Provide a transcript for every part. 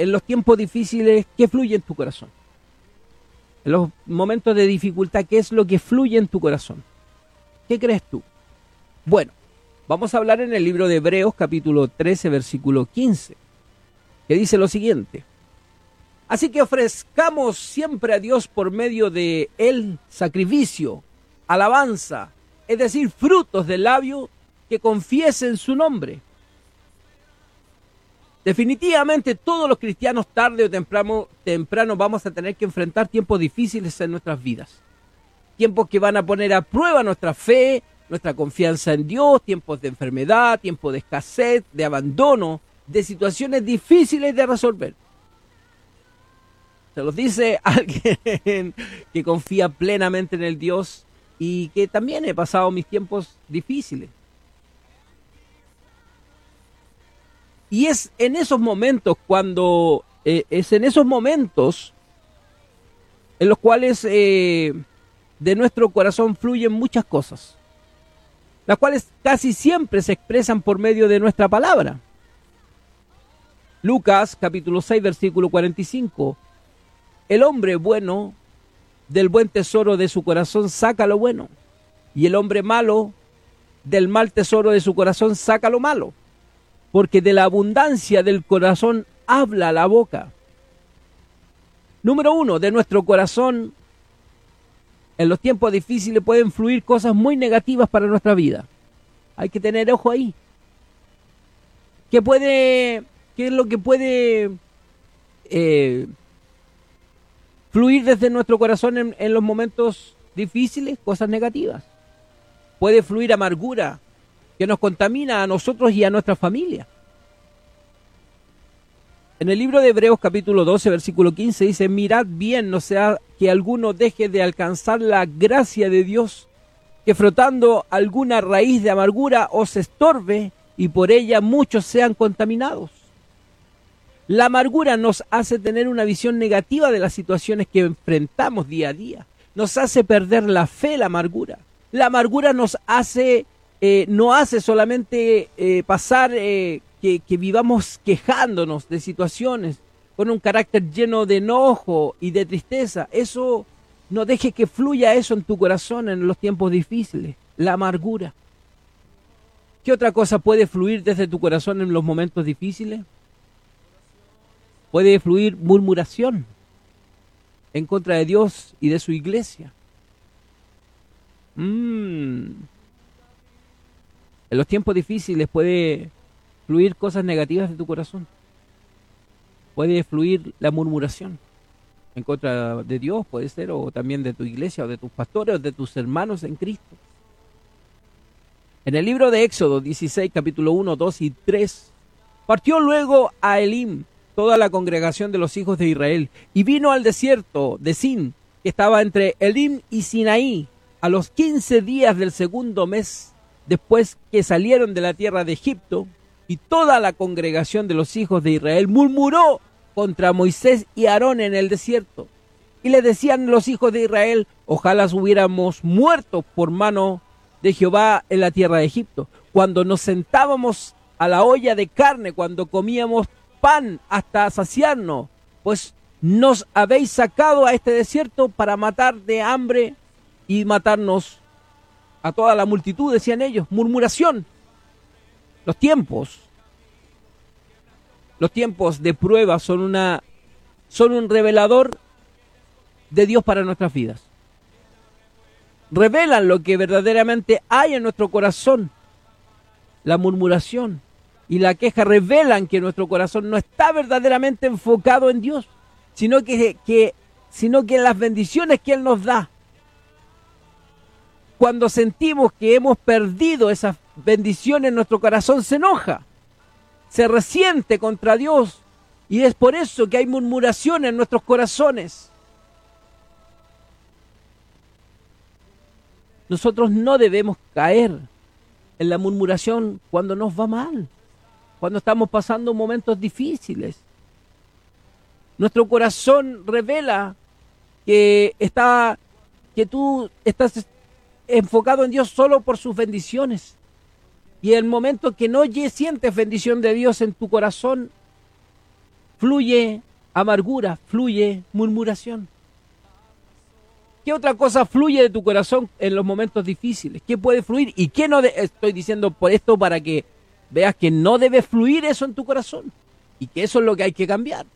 en los tiempos difíciles, ¿qué fluye en tu corazón? En los momentos de dificultad, ¿qué es lo que fluye en tu corazón? ¿Qué crees tú? Bueno, vamos a hablar en el libro de Hebreos capítulo 13, versículo 15, que dice lo siguiente. Así que ofrezcamos siempre a Dios por medio de el sacrificio, alabanza, es decir, frutos del labio que confiesen su nombre. Definitivamente todos los cristianos tarde o temprano, temprano vamos a tener que enfrentar tiempos difíciles en nuestras vidas. Tiempos que van a poner a prueba nuestra fe, nuestra confianza en Dios, tiempos de enfermedad, tiempos de escasez, de abandono, de situaciones difíciles de resolver. Se los dice alguien que confía plenamente en el Dios y que también he pasado mis tiempos difíciles. Y es en esos momentos cuando, eh, es en esos momentos en los cuales eh, de nuestro corazón fluyen muchas cosas, las cuales casi siempre se expresan por medio de nuestra palabra. Lucas capítulo 6 versículo 45. El hombre bueno del buen tesoro de su corazón saca lo bueno, y el hombre malo del mal tesoro de su corazón saca lo malo, porque de la abundancia del corazón habla la boca. Número uno, de nuestro corazón en los tiempos difíciles pueden fluir cosas muy negativas para nuestra vida. Hay que tener ojo ahí. ¿Qué puede, qué es lo que puede eh, fluir desde nuestro corazón en, los momentos difíciles, cosas negativas. Puede fluir amargura que nos contamina a nosotros y a nuestra familia. En el libro de Hebreos capítulo 12, versículo 15 dice, mirad bien, no sea que alguno deje de alcanzar la gracia de Dios, que frotando alguna raíz de amargura os estorbe y por ella muchos sean contaminados. La amargura nos hace tener una visión negativa de las situaciones que enfrentamos día a día. Nos hace perder la fe, la amargura. La amargura nos hace, eh, no hace solamente eh, pasar eh, que, vivamos quejándonos de situaciones con un carácter lleno de enojo y de tristeza. Eso no deje que fluya eso en tu corazón en los tiempos difíciles. La amargura. ¿Qué otra cosa puede fluir desde tu corazón en los momentos difíciles? puede fluir murmuración en contra de Dios y de su iglesia. Mm. En los tiempos difíciles puede fluir cosas negativas de tu corazón. Puede fluir la murmuración en contra de Dios, puede ser, o también de tu iglesia, o de tus pastores, o de tus hermanos en Cristo. En el libro de Éxodo 16, capítulo 1, 2 y 3, partió luego a Elim toda la congregación de los hijos de Israel, y vino al desierto de Sin, que estaba entre Elim y Sinaí, a los quince días del segundo mes, después que salieron de la tierra de Egipto, y toda la congregación de los hijos de Israel murmuró contra Moisés y Aarón en el desierto. Y le decían los hijos de Israel, ojalá hubiéramos muerto por mano de Jehová en la tierra de Egipto, cuando nos sentábamos a la olla de carne, cuando comíamos pan hasta saciarnos, pues nos habéis sacado a este desierto para matar de hambre y matarnos a toda la multitud, decían ellos, murmuración. Los tiempos, los tiempos de prueba son una son un revelador de Dios para nuestras vidas. Revelan lo que verdaderamente hay en nuestro corazón, la murmuración, y la queja revelan que nuestro corazón no está verdaderamente enfocado en Dios, sino que, que, sino que las bendiciones que Él nos da. Cuando sentimos que hemos perdido esas bendiciones, nuestro corazón se enoja, se resiente contra Dios. Y es por eso que hay murmuración en nuestros corazones. Nosotros no debemos caer en la murmuración cuando nos va mal cuando estamos pasando momentos difíciles. Nuestro corazón revela que está que tú estás enfocado en Dios solo por sus bendiciones. Y el momento que no sientes bendición de Dios en tu corazón, fluye amargura, fluye murmuración. ¿Qué otra cosa fluye de tu corazón en los momentos difíciles? ¿Qué puede fluir y qué no? estoy diciendo por esto para que veas que no debe fluir eso en tu corazón y que eso es lo que hay que cambiar.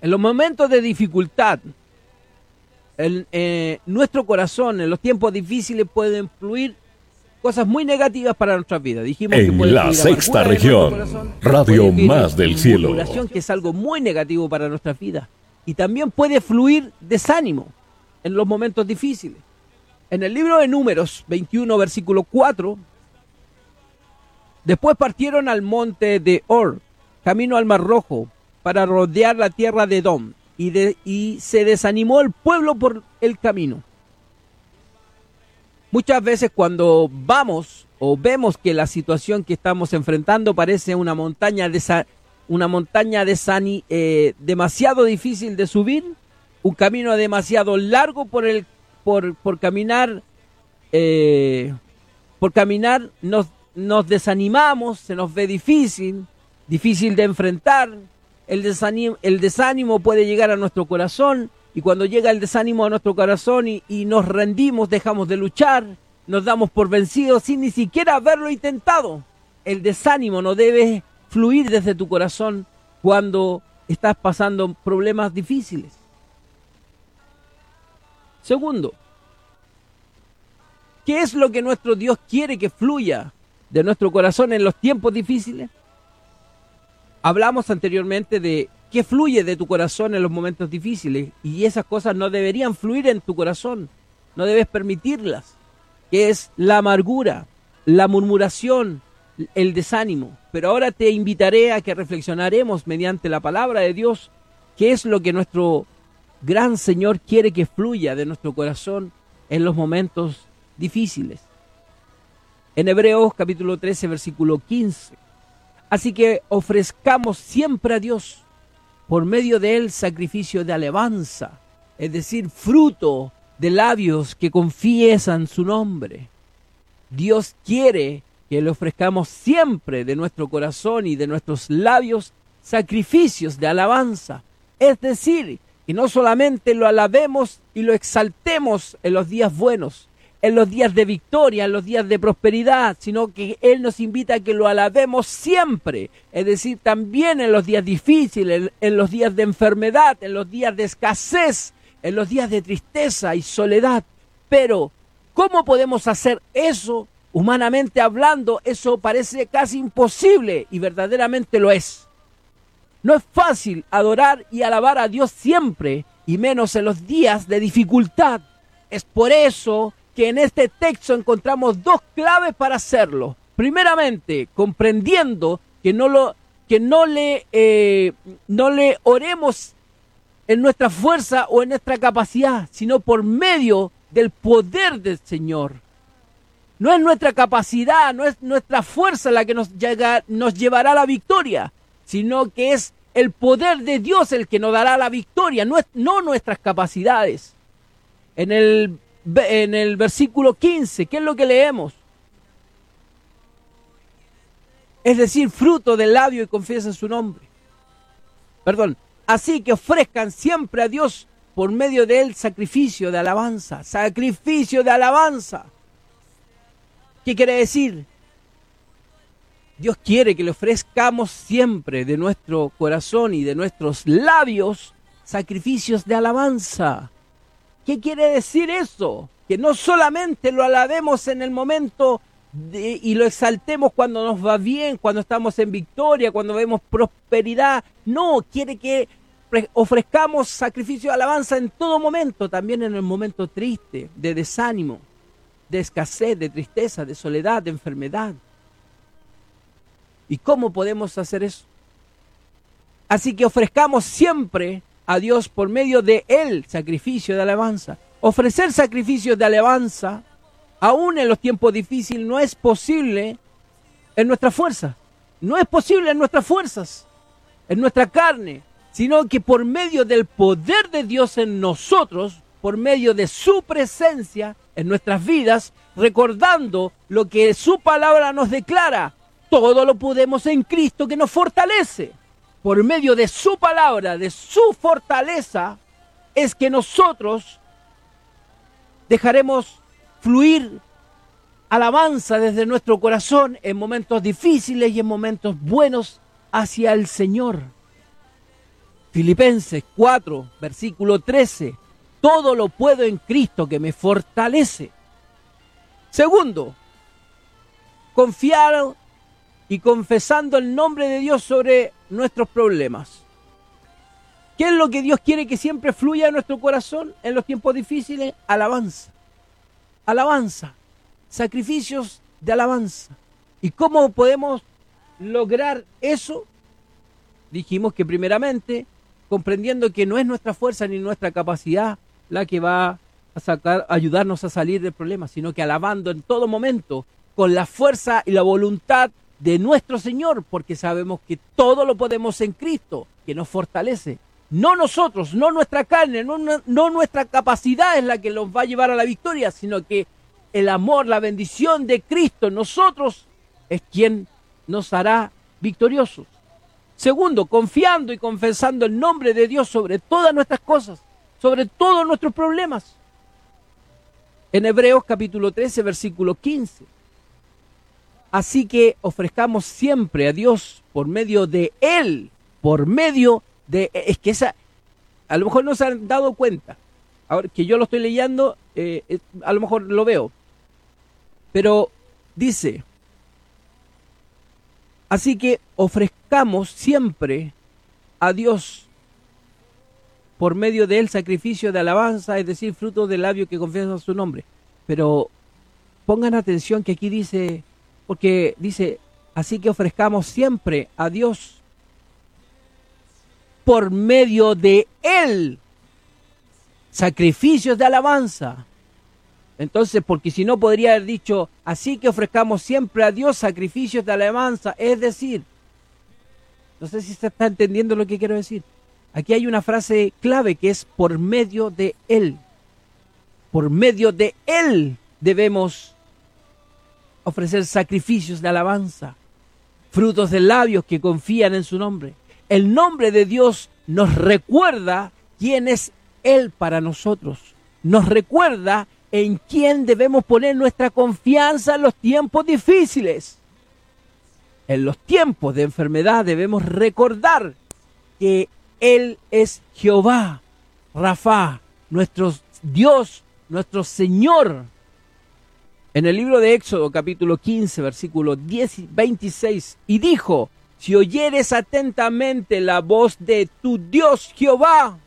En los momentos de dificultad, en eh, nuestro corazón, en los tiempos difíciles, pueden fluir cosas muy negativas para nuestra vida. Dijimos en que la sexta región, Radio Más del Cielo. Que es algo muy negativo para nuestra vida. Y también puede fluir desánimo en los momentos difíciles. En el libro de Números 21, versículo 4, después partieron al monte de Or, camino al Mar Rojo, para rodear la tierra de Edom, y, se desanimó el pueblo por el camino. Muchas veces cuando vamos o vemos que la situación que estamos enfrentando parece una montaña, de, una montaña eh, demasiado difícil de subir, un camino demasiado largo por el por, por caminar eh, por caminar nos, nos desanimamos, se nos ve difícil, difícil de enfrentar, el desánimo, el desánimo puede llegar a nuestro corazón y cuando llega el desánimo a nuestro corazón y, y nos rendimos, dejamos de luchar, nos damos por vencidos sin ni siquiera haberlo intentado. El desánimo no debe fluir desde tu corazón cuando estás pasando problemas difíciles. Segundo, ¿qué es lo que nuestro Dios quiere que fluya de nuestro corazón en los tiempos difíciles? Hablamos anteriormente de qué fluye de tu corazón en los momentos difíciles y esas cosas no deberían fluir en tu corazón, no debes permitirlas, que es la amargura, la murmuración, el desánimo. Pero ahora te invitaré a que reflexionaremos mediante la palabra de Dios qué es lo que nuestro gran Señor quiere que fluya de nuestro corazón en los momentos difíciles. En Hebreos capítulo 13, versículo 15. Así que ofrezcamos siempre a Dios por medio de él sacrificio de alabanza, es decir, fruto de labios que confiesan su nombre. Dios quiere que le ofrezcamos siempre de nuestro corazón y de nuestros labios sacrificios de alabanza, es decir, y no solamente lo alabemos y lo exaltemos en los días buenos, en los días de victoria, en los días de prosperidad, sino que Él nos invita a que lo alabemos siempre, es decir, también en los días difíciles, en, los días de enfermedad, en los días de escasez, en los días de tristeza y soledad. Pero, ¿cómo podemos hacer eso? Humanamente hablando, eso parece casi imposible y verdaderamente lo es. No es fácil adorar y alabar a Dios siempre, y menos en los días de dificultad. Es por eso que en este texto encontramos dos claves para hacerlo. Primeramente, comprendiendo que no, lo, que no, le, eh, no le oremos en nuestra fuerza o en nuestra capacidad, sino por medio del poder del Señor. No es nuestra capacidad, no es nuestra fuerza la que nos, llega, nos llevará a la victoria, sino que es el poder de Dios el que nos dará la victoria, no, no nuestras capacidades. En el, en el versículo 15, ¿qué es lo que leemos? Es decir, fruto del labio y confiesa su nombre. Perdón. Así que ofrezcan siempre a Dios por medio de él sacrificio de alabanza. Sacrificio de alabanza. ¿Qué quiere decir? Dios quiere que le ofrezcamos siempre de nuestro corazón y de nuestros labios sacrificios de alabanza. ¿Qué quiere decir eso? Que no solamente lo alabemos en el momento y lo exaltemos cuando nos va bien, cuando estamos en victoria, cuando vemos prosperidad. No, quiere que ofrezcamos sacrificio de alabanza en todo momento, también en el momento triste, de desánimo, de escasez, de tristeza, de soledad, de enfermedad. ¿Y cómo podemos hacer eso? Así que ofrezcamos siempre a Dios por medio de el sacrificio de alabanza. Ofrecer sacrificios de alabanza, aún en los tiempos difíciles, no es posible en nuestra fuerza. No es posible en nuestras fuerzas, en nuestra carne, sino que por medio del poder de Dios en nosotros, por medio de su presencia en nuestras vidas, recordando lo que su palabra nos declara, todo lo podemos en Cristo que nos fortalece. Por medio de su palabra, de su fortaleza, es que nosotros dejaremos fluir alabanza desde nuestro corazón en momentos difíciles y en momentos buenos hacia el Señor. Filipenses 4, versículo 13. Todo lo puedo en Cristo que me fortalece. Segundo, confiar y confesando el nombre de Dios sobre nuestros problemas. ¿Qué es lo que Dios quiere que siempre fluya en nuestro corazón en los tiempos difíciles? Alabanza. Alabanza. Sacrificios de alabanza. ¿Y cómo podemos lograr eso? Dijimos que primeramente, comprendiendo que no es nuestra fuerza ni nuestra capacidad la que va a sacar, ayudarnos a salir del problema, sino que alabando en todo momento, con la fuerza y la voluntad de nuestro Señor, porque sabemos que todo lo podemos en Cristo, que nos fortalece. No nosotros, no nuestra carne, no, no, nuestra capacidad es la que nos va a llevar a la victoria, sino que el amor, la bendición de Cristo, nosotros es quien nos hará victoriosos. Segundo, confiando y confesando el nombre de Dios sobre todas nuestras cosas, sobre todos nuestros problemas. En Hebreos capítulo 13, versículo 15 Así que ofrezcamos siempre a Dios por medio de Él, por medio de... Es que esa... A lo mejor no se han dado cuenta. Ahora que yo lo estoy leyendo, eh, eh, a lo mejor lo veo. Pero dice, así que ofrezcamos siempre a Dios por medio de él sacrificio de alabanza, es decir, fruto del labio que confiesa su nombre. Pero pongan atención que aquí dice porque dice, así que ofrezcamos siempre a Dios por medio de Él sacrificios de alabanza. Entonces, porque si no podría haber dicho, así que ofrezcamos siempre a Dios sacrificios de alabanza. Es decir, no sé si se está entendiendo lo que quiero decir. Aquí hay una frase clave que es por medio de Él. Por medio de Él debemos ofrecer sacrificios de alabanza, frutos de labios que confían en su nombre. El nombre de Dios nos recuerda quién es Él para nosotros. Nos recuerda en quién debemos poner nuestra confianza en los tiempos difíciles. En los tiempos de enfermedad debemos recordar que Él es Jehová, Rafa, nuestro Dios, nuestro Señor, en el libro de Éxodo capítulo 15 versículo 10, 26 y dijo, si oyeres atentamente la voz de tu Dios Jehová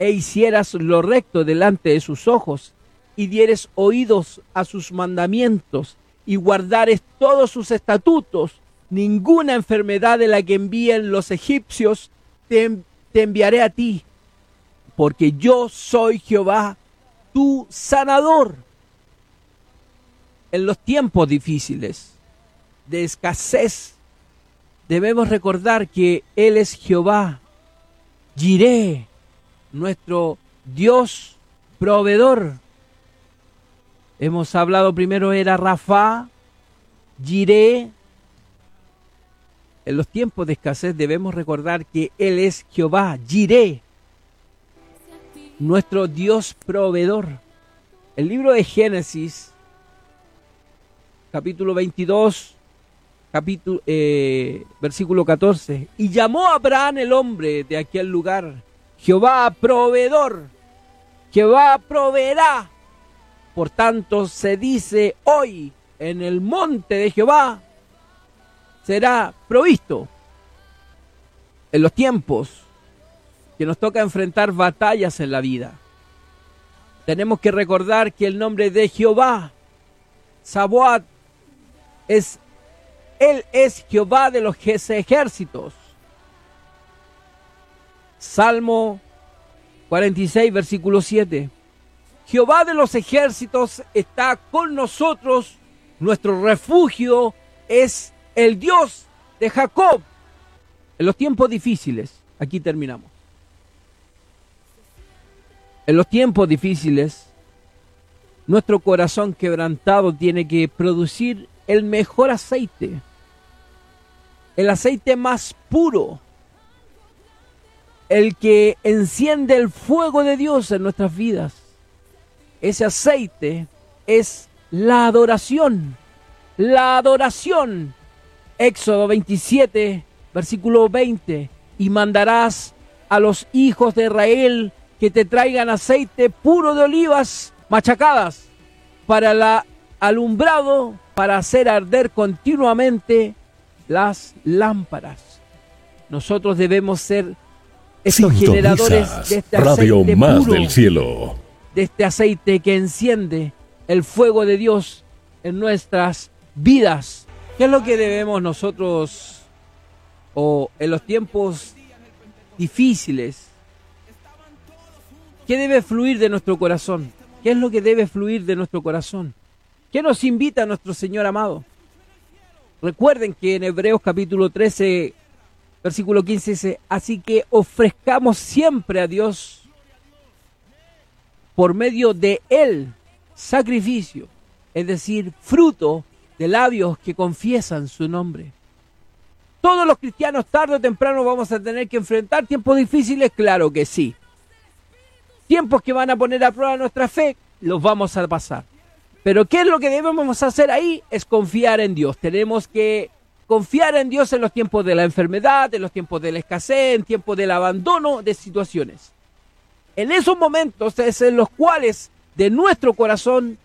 e hicieras lo recto delante de sus ojos y dieres oídos a sus mandamientos y guardares todos sus estatutos, ninguna enfermedad de la que envíen los egipcios te, te enviaré a ti, porque yo soy Jehová, tu sanador en los tiempos difíciles de escasez, debemos recordar que Él es Jehová, Jiré, nuestro Dios proveedor. Hemos hablado primero era Rafa, Jiré. En los tiempos de escasez debemos recordar que Él es Jehová, Jiré, nuestro Dios proveedor. El libro de Génesis capítulo 22, capítulo, eh, versículo 14. Y llamó a Abraham el hombre de aquel lugar, Jehová proveedor, Jehová proveerá. Por tanto se dice hoy en el monte de Jehová será provisto. En los tiempos que nos toca enfrentar batallas en la vida, tenemos que recordar que el nombre de Jehová, Saboat, es, Él es Jehová de los ejércitos. Salmo 46, versículo 7. Jehová de los ejércitos está con nosotros, nuestro refugio es el Dios de Jacob. En los tiempos difíciles, aquí terminamos. En los tiempos difíciles, nuestro corazón quebrantado tiene que producir el mejor aceite, el aceite más puro, el que enciende el fuego de Dios en nuestras vidas. Ese aceite es la adoración. La adoración. Éxodo 27, versículo 20. Y mandarás a los hijos de Israel que te traigan aceite puro de olivas machacadas para el alumbrado, para hacer arder continuamente las lámparas. Nosotros debemos ser estos generadores de este Radio aceite Más puro, del Cielo. de este aceite que enciende el fuego de Dios en nuestras vidas. ¿Qué es lo que debemos nosotros o en los tiempos difíciles? ¿Qué debe fluir de nuestro corazón? ¿Qué es lo que debe fluir de nuestro corazón? ¿Qué nos invita nuestro Señor amado? Recuerden que en Hebreos capítulo 13, versículo 15 dice, así que ofrezcamos siempre a Dios por medio de Él sacrificio, es decir, fruto de labios que confiesan su nombre. Todos los cristianos tarde o temprano vamos a tener que enfrentar tiempos difíciles, claro que sí. Tiempos que van a poner a prueba nuestra fe, los vamos a pasar. Pero ¿qué es lo que debemos hacer ahí? Es confiar en Dios. Tenemos que confiar en Dios en los tiempos de la enfermedad, en los tiempos de la escasez, en tiempos del abandono de situaciones. En esos momentos es en los cuales de nuestro corazón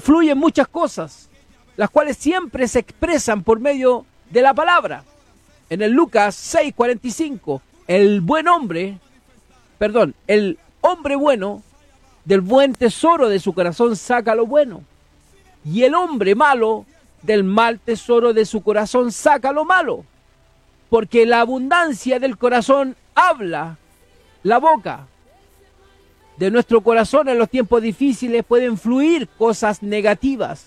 fluyen muchas cosas, las cuales siempre se expresan por medio de la palabra. En el Lucas 6:45, el buen hombre, perdón, el hombre bueno del buen tesoro de su corazón saca lo bueno. Y el hombre malo del mal tesoro de su corazón saca lo malo. Porque la abundancia del corazón habla la boca. De nuestro corazón en los tiempos difíciles pueden fluir cosas negativas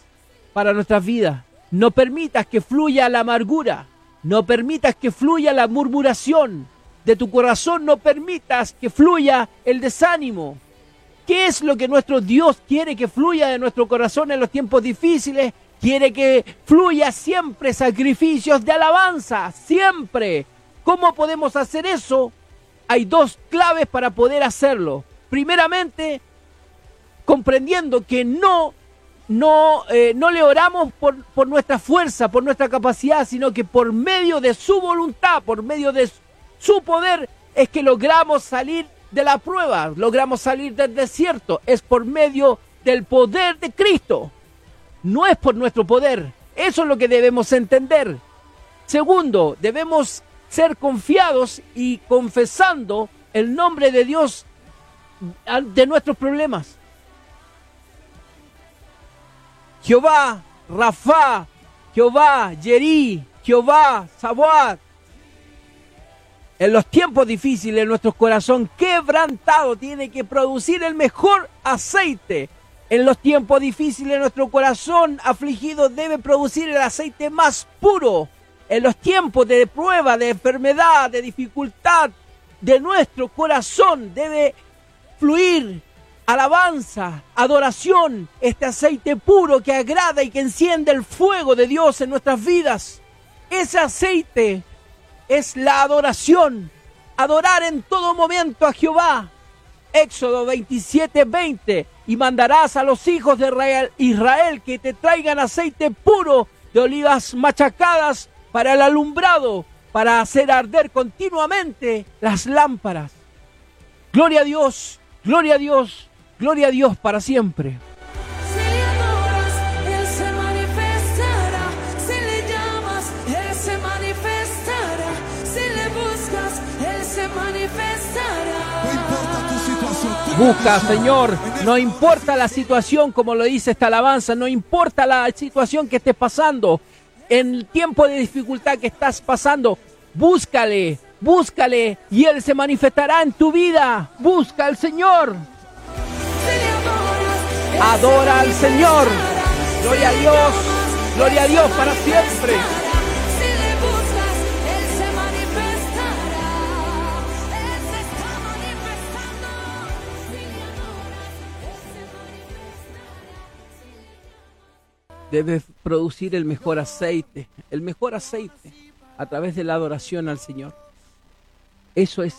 para nuestras vidas. No permitas que fluya la amargura. No permitas que fluya la murmuración. De tu corazón no permitas que fluya el desánimo. ¿Qué es lo que nuestro Dios quiere que fluya de nuestro corazón en los tiempos difíciles? Quiere que fluya siempre sacrificios de alabanza, siempre. ¿Cómo podemos hacer eso? Hay dos claves para poder hacerlo. Primeramente, comprendiendo que no, no, eh, no le oramos por, por nuestra fuerza, por nuestra capacidad, sino que por medio de su voluntad, por medio de su poder, es que logramos salir de la prueba, logramos salir del desierto. Es por medio del poder de Cristo. No es por nuestro poder. Eso es lo que debemos entender. Segundo, debemos ser confiados y confesando el nombre de Dios de nuestros problemas. Jehová, Rafa, Jehová, Yeri, Jehová, Saboat. En los tiempos difíciles, nuestro corazón quebrantado tiene que producir el mejor aceite. En los tiempos difíciles, nuestro corazón afligido debe producir el aceite más puro. En los tiempos de prueba, de enfermedad, de dificultad, de nuestro corazón debe fluir alabanza, adoración, este aceite puro que agrada y que enciende el fuego de Dios en nuestras vidas. Ese aceite es la adoración, adorar en todo momento a Jehová. Éxodo 27, 20. Y mandarás a los hijos de Israel, que te traigan aceite puro de olivas machacadas para el alumbrado, para hacer arder continuamente las lámparas. Gloria a Dios, gloria a Dios, gloria a Dios para siempre. Busca, Señor, no importa la situación, como lo dice esta alabanza, no importa la situación que estés pasando, en el tiempo de dificultad que estás pasando, búscale, búscale y Él se manifestará en tu vida. Busca al Señor, adora al Señor. Gloria a Dios, gloria a Dios para siempre. Manifestará. debe producir el mejor aceite, el mejor aceite a través de la adoración al Señor. Eso es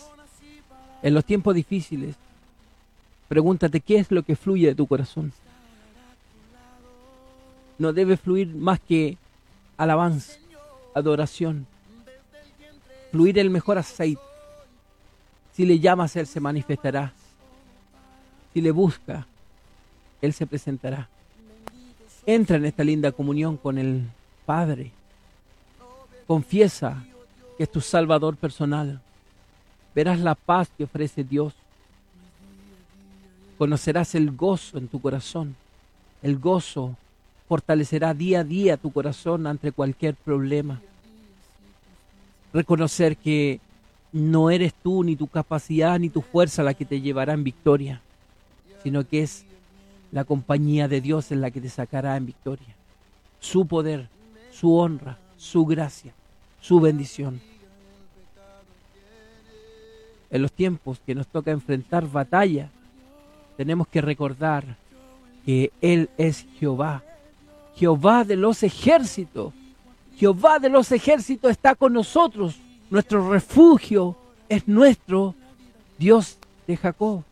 En los tiempos difíciles, pregúntate qué es lo que fluye de tu corazón. No debe fluir más que alabanza, adoración, fluir el mejor aceite. Si le llamas, Él se manifestará. Si le busca, Él se presentará. Entra en esta linda comunión con el Padre. Confiesa que es tu Salvador personal. Verás la paz que ofrece Dios. Conocerás el gozo en tu corazón. El gozo fortalecerá día a día tu corazón ante cualquier problema. Reconocer que no eres tú, ni tu capacidad, ni tu fuerza la que te llevará en victoria, sino que es la compañía de Dios en la que te sacará en victoria. Su poder, su honra, su gracia, su bendición. En los tiempos que nos toca enfrentar batalla, tenemos que recordar que Él es Jehová, Jehová de los ejércitos. Jehová de los ejércitos está con nosotros. Nuestro refugio es nuestro Dios de Jacob.